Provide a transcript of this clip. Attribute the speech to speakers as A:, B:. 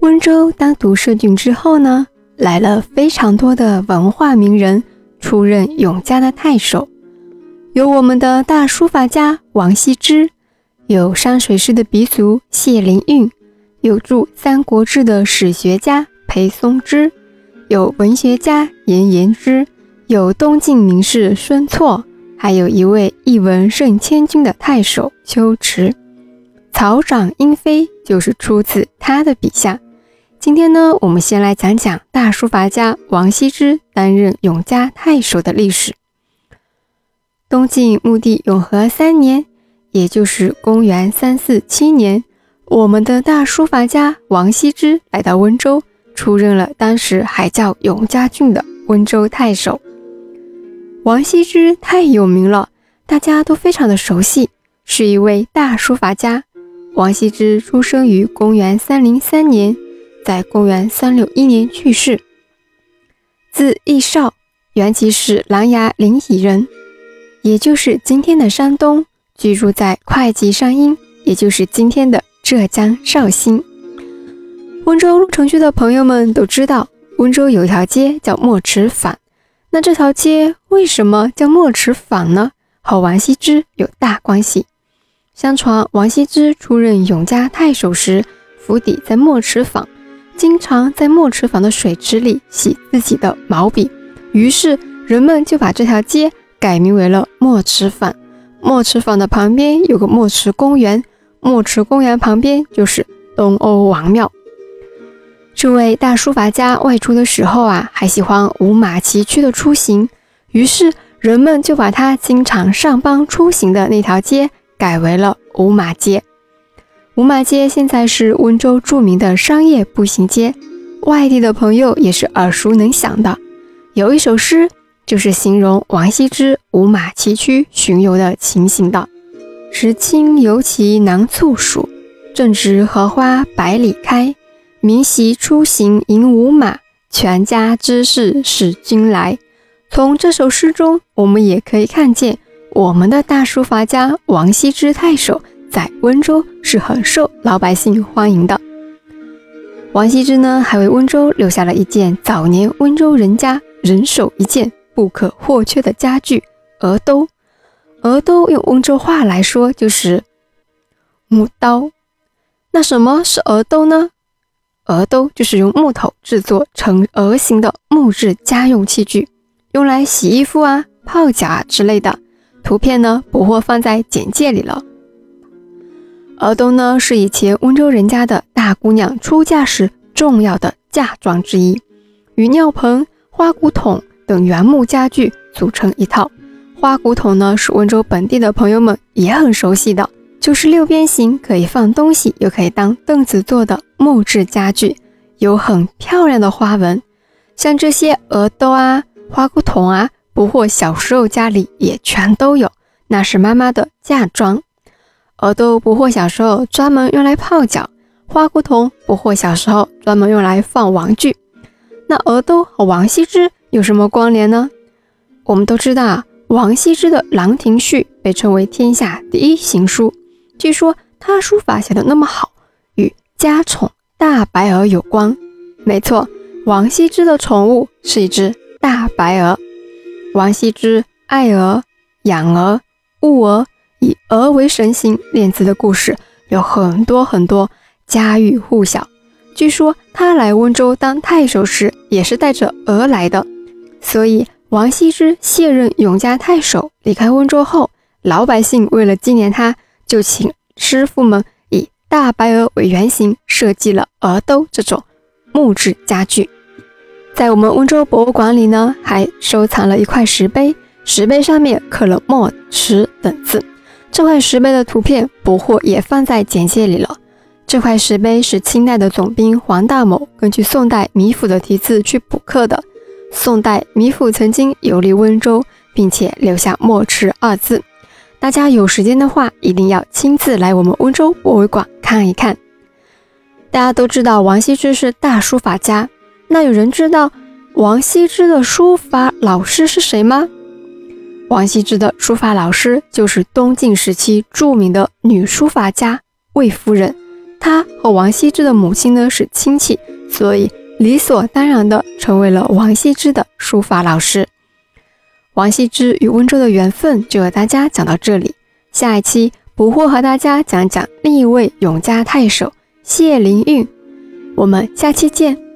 A: 温州当独设郡之后呢，来了非常多的文化名人出任永嘉的太守，有我们的大书法家王羲之，有山水诗的鼻祖谢灵运，有著《三国志》的史学家裴松之，有文学家颜延之，有东晋名士孙绰，还有一位一文胜千军的太守丘迟。草长莺飞就是出自他的笔下。今天呢，我们先来讲讲大书法家王羲之担任永嘉太守的历史。东晋穆帝永和三年，也就是公元三四七年，我们的大书法家王羲之来到温州，出任了当时还叫永嘉郡的温州太守。王羲之太有名了，大家都非常的熟悉，是一位大书法家。王羲之出生于公元三零三年。在公元三六一年去世，字义少，原籍是琅琊临沂人，也就是今天的山东，居住在会稽山阴，也就是今天的浙江绍兴。温州鹿城区的朋友们都知道，温州有条街叫墨池坊。那这条街为什么叫墨池坊呢？和王羲之有大关系。相传王羲之出任永嘉太守时，府邸在墨池坊。经常在墨池坊的水池里洗自己的毛笔，于是人们就把这条街改名为了墨池坊。墨池坊的旁边有个墨池公园，墨池公园旁边就是东欧王庙。这位大书法家外出的时候啊，还喜欢五马崎岖的出行，于是人们就把他经常上班出行的那条街改为了五马街。五马街现在是温州著名的商业步行街，外地的朋友也是耳熟能详的。有一首诗就是形容王羲之五马崎岖巡游的情形的：“时清游骑囊簇属，正值荷花百里开。明夕出行迎五马，全家之事使君来。”从这首诗中，我们也可以看见我们的大书法家王羲之太守。在温州是很受老百姓欢迎的。王羲之呢，还为温州留下了一件早年温州人家人手一件不可或缺的家具——鹅兜。鹅兜用温州话来说就是木刀。那什么是鹅兜呢？鹅兜就是用木头制作成鹅形的木质家用器具，用来洗衣服啊、泡脚啊之类的。图片呢，不会放在简介里了。鹅兜呢，是以前温州人家的大姑娘出嫁时重要的嫁妆之一，与尿盆、花骨桶等原木家具组成一套。花骨桶呢，是温州本地的朋友们也很熟悉的，就是六边形，可以放东西，又可以当凳子做的木质家具，有很漂亮的花纹。像这些鹅兜啊、花骨桶啊，不惑小时候家里也全都有，那是妈妈的嫁妆。鹅豆不惑小时候专门用来泡脚，花骨桶不惑小时候专门用来放玩具。那鹅豆和王羲之有什么关联呢？我们都知道啊，王羲之的《兰亭序》被称为天下第一行书。据说他书法写的那么好，与家宠大白鹅有关。没错，王羲之的宠物是一只大白鹅。王羲之爱鹅，养鹅，务鹅。以鹅为神形练字的故事有很多很多，家喻户晓。据说他来温州当太守时也是带着鹅来的，所以王羲之卸任永嘉太守离开温州后，老百姓为了纪念他，就请师傅们以大白鹅为原型设计了鹅兜这种木质家具。在我们温州博物馆里呢，还收藏了一块石碑，石碑上面刻了“墨池”等字。这块石碑的图片不惑也放在简介里了。这块石碑是清代的总兵黄大某根据宋代米府的题字去补刻的。宋代米府曾经游历温州，并且留下“墨池”二字。大家有时间的话，一定要亲自来我们温州博物馆看一看。大家都知道王羲之是大书法家，那有人知道王羲之的书法老师是谁吗？王羲之的书法老师就是东晋时期著名的女书法家魏夫人，她和王羲之的母亲呢是亲戚，所以理所当然的成为了王羲之的书法老师。王羲之与温州的缘分就和大家讲到这里，下一期不惑和大家讲讲另一位永嘉太守谢灵运，我们下期见。